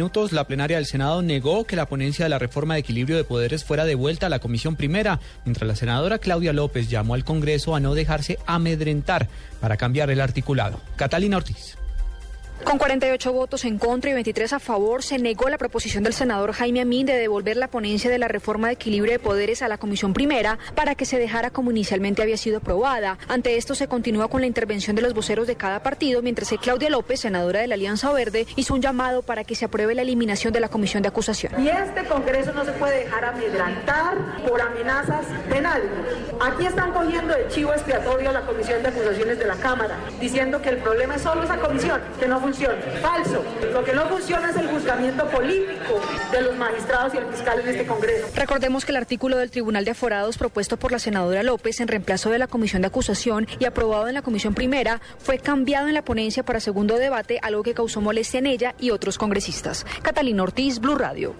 minutos, la plenaria del Senado negó que la ponencia de la reforma de equilibrio de poderes fuera devuelta a la Comisión Primera, mientras la senadora Claudia López llamó al Congreso a no dejarse amedrentar para cambiar el articulado. Catalina Ortiz. Con 48 votos en contra y 23 a favor, se negó la proposición del senador Jaime Amín de devolver la ponencia de la reforma de equilibrio de poderes a la Comisión Primera para que se dejara como inicialmente había sido aprobada. Ante esto se continúa con la intervención de los voceros de cada partido, mientras que Claudia López, senadora de la Alianza Verde, hizo un llamado para que se apruebe la eliminación de la Comisión de Acusación. Y este Congreso no se puede dejar amedrantar por amenazas penales. Aquí están cogiendo de chivo expiatorio a la Comisión de Acusaciones de la Cámara, diciendo que el problema es solo esa comisión, que no Falso. Lo que no funciona es el juzgamiento político de los magistrados y el fiscal en este Congreso. Recordemos que el artículo del Tribunal de Aforados propuesto por la senadora López en reemplazo de la Comisión de Acusación y aprobado en la Comisión Primera fue cambiado en la ponencia para segundo debate, algo que causó molestia en ella y otros congresistas. Catalina Ortiz, Blue Radio.